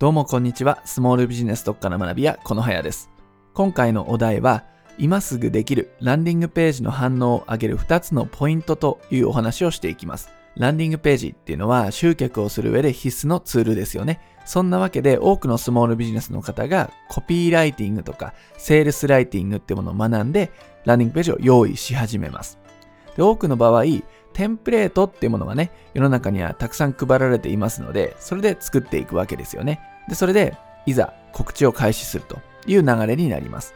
どうもこんにちは。スモールビジネス特化の学び屋、このはやです。今回のお題は、今すぐできるランディングページの反応を上げる2つのポイントというお話をしていきます。ランディングページっていうのは集客をする上で必須のツールですよね。そんなわけで多くのスモールビジネスの方がコピーライティングとかセールスライティングってものを学んでランディングページを用意し始めます。で多くの場合、テンプレートっていうものがね、世の中にはたくさん配られていますので、それで作っていくわけですよね。で、それで、いざ告知を開始するという流れになります。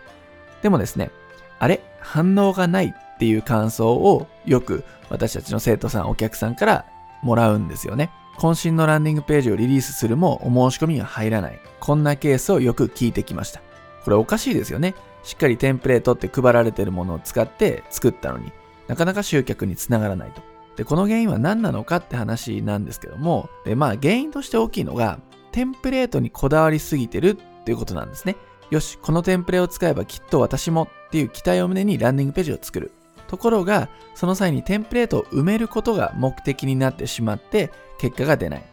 でもですね、あれ？反応がないっていう感想をよく私たちの生徒さん、お客さんからもらうんですよね。渾身のランディングページをリリースするもお申し込みが入らない。こんなケースをよく聞いてきました。これおかしいですよね。しっかりテンプレートって配られてるものを使って作ったのに、なかなか集客につながらないと。で、この原因は何なのかって話なんですけども、で、まあ原因として大きいのが、テンプレートにこだわりすぎてるっていうことなんですね。よし、このテンプレを使えばきっと私もっていう期待を胸にランディングページを作る。ところが、その際にテンプレートを埋めることが目的になってしまって、結果が出ない。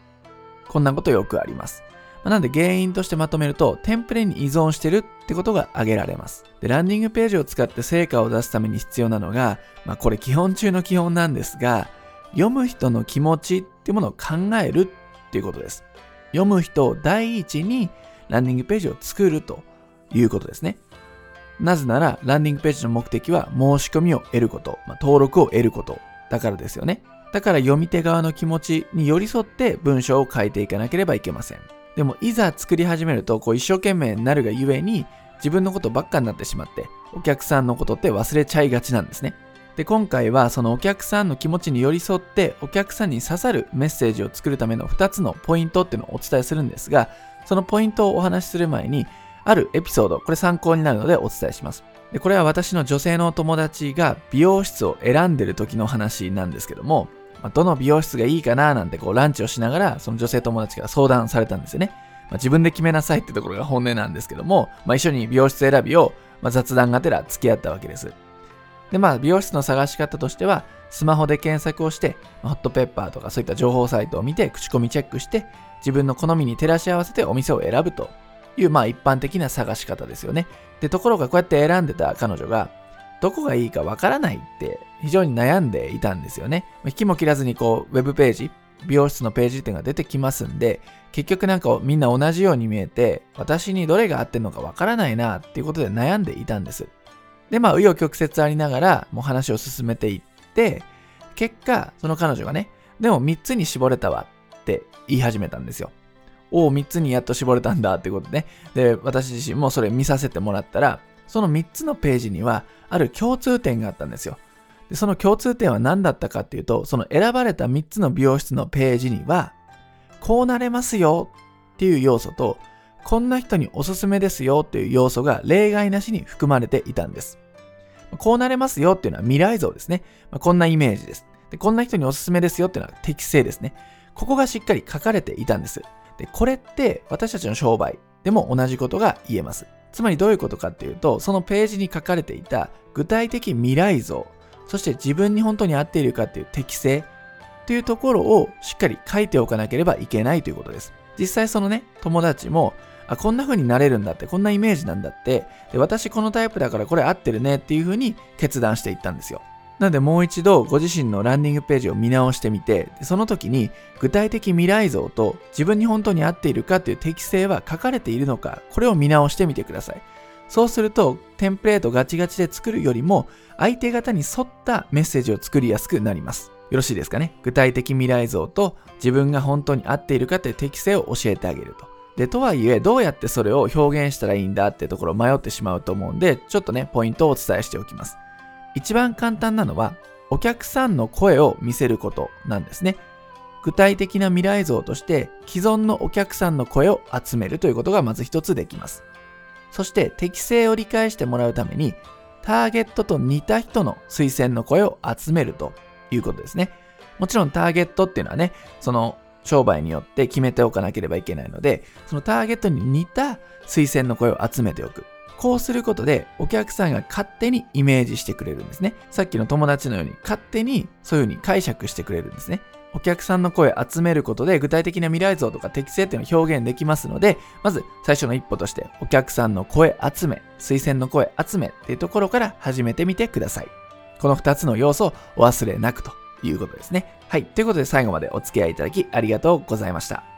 こんなことよくあります。なんで原因としてまとめると、テンプレに依存してるってことが挙げられます。で、ランディングページを使って成果を出すために必要なのが、まあこれ基本中の基本なんですが、読む人の気持ちっていうものを考えるっていうことです。読む人を第一にランディングページを作るということですね。なぜなら、ランディングページの目的は申し込みを得ること、まあ、登録を得ることだからですよね。だから読み手側の気持ちに寄り添って文章を書いていかなければいけません。でも、いざ作り始めると、こう一生懸命になるがゆえに、自分のことばっかになってしまって、お客さんのことって忘れちゃいがちなんですね。で、今回はそのお客さんの気持ちに寄り添って、お客さんに刺さるメッセージを作るための2つのポイントっていうのをお伝えするんですが、そのポイントをお話しする前に、あるエピソード、これ参考になるのでお伝えします。で、これは私の女性の友達が美容室を選んでる時の話なんですけども、どの美容室がいいかななんてこうランチをしながら、その女性友達から相談されたんですよね。まあ、自分で決めなさいってところが本音なんですけども、まあ、一緒に美容室選びを、ま、雑談がてら付き合ったわけです。で、まあ、美容室の探し方としては、スマホで検索をして、ホットペッパーとかそういった情報サイトを見て、口コミチェックして、自分の好みに照らし合わせてお店を選ぶという、まあ、一般的な探し方ですよね。で、ところがこうやって選んでた彼女が、どこがいいかわからないって非常に悩んでいたんですよね。引きも切らずにこう、ウェブページ、美容室のページっていうのが出てきますんで、結局なんかみんな同じように見えて、私にどれが合ってるのかわからないなっていうことで悩んでいたんです。で、まあ、紆余曲折ありながら、もう話を進めていって、結果、その彼女がね、でも3つに絞れたわって言い始めたんですよ。おお、3つにやっと絞れたんだってことでね。で、私自身もそれ見させてもらったら、その3つのページには、ある共通点があったんですよ。で、その共通点は何だったかっていうと、その選ばれた3つの美容室のページには、こうなれますよっていう要素と、こんな人におすすめですよっていう要素が例外なしに含まれていたんです。こうなれますよっていうのは未来像ですね。こんなイメージです。でこんな人におすすめですよっていうのは適正ですね。ここがしっかり書かれていたんです。で、これって私たちの商売でも同じことが言えます。つまりどういうことかっていうと、そのページに書かれていた具体的未来像、そして自分に本当に合っているかっていう適性というところをしっかり書いておかなければいけないということです。実際そのね、友達も、あ、こんな風になれるんだって、こんなイメージなんだって、で私このタイプだからこれ合ってるねっていう風に決断していったんですよ。なのでもう一度ご自身のランディングページを見直してみて、その時に具体的未来像と自分に本当に合っているかという適性は書かれているのか、これを見直してみてください。そうすると、テンプレートガチガチで作るよりも、相手方に沿ったメッセージを作りやすくなります。よろしいですかね？具体的未来像と自分が本当に合っているかという適性を教えてあげると。で、とはいえ、どうやってそれを表現したらいいんだってところを迷ってしまうと思うんで、ちょっとね、ポイントをお伝えしておきます。一番簡単なのは、お客さんの声を見せることなんですね。具体的な未来像として既存のお客さんの声を集めるということがまず一つできます。そして適性を理解してもらうためにターゲットと似た人の推薦の声を集めるということですね。もちろんターゲットっていうのはね、その商売によって決めておかなければいけないので、そのターゲットに似た推薦の声を集めておく。こうすることでお客さんが勝手にイメージしてくれるんですね。さっきの友達のように勝手にそういう風に解釈してくれるんですね。お客さんの声集めることで具体的な未来像とか適性っていうのを表現できますので、まず最初の一歩としてお客さんの声集め、推薦の声集めっていうところから始めてみてください。この2つの要素をお忘れなくということですね。はい。ということで最後までお付き合いいただきありがとうございました。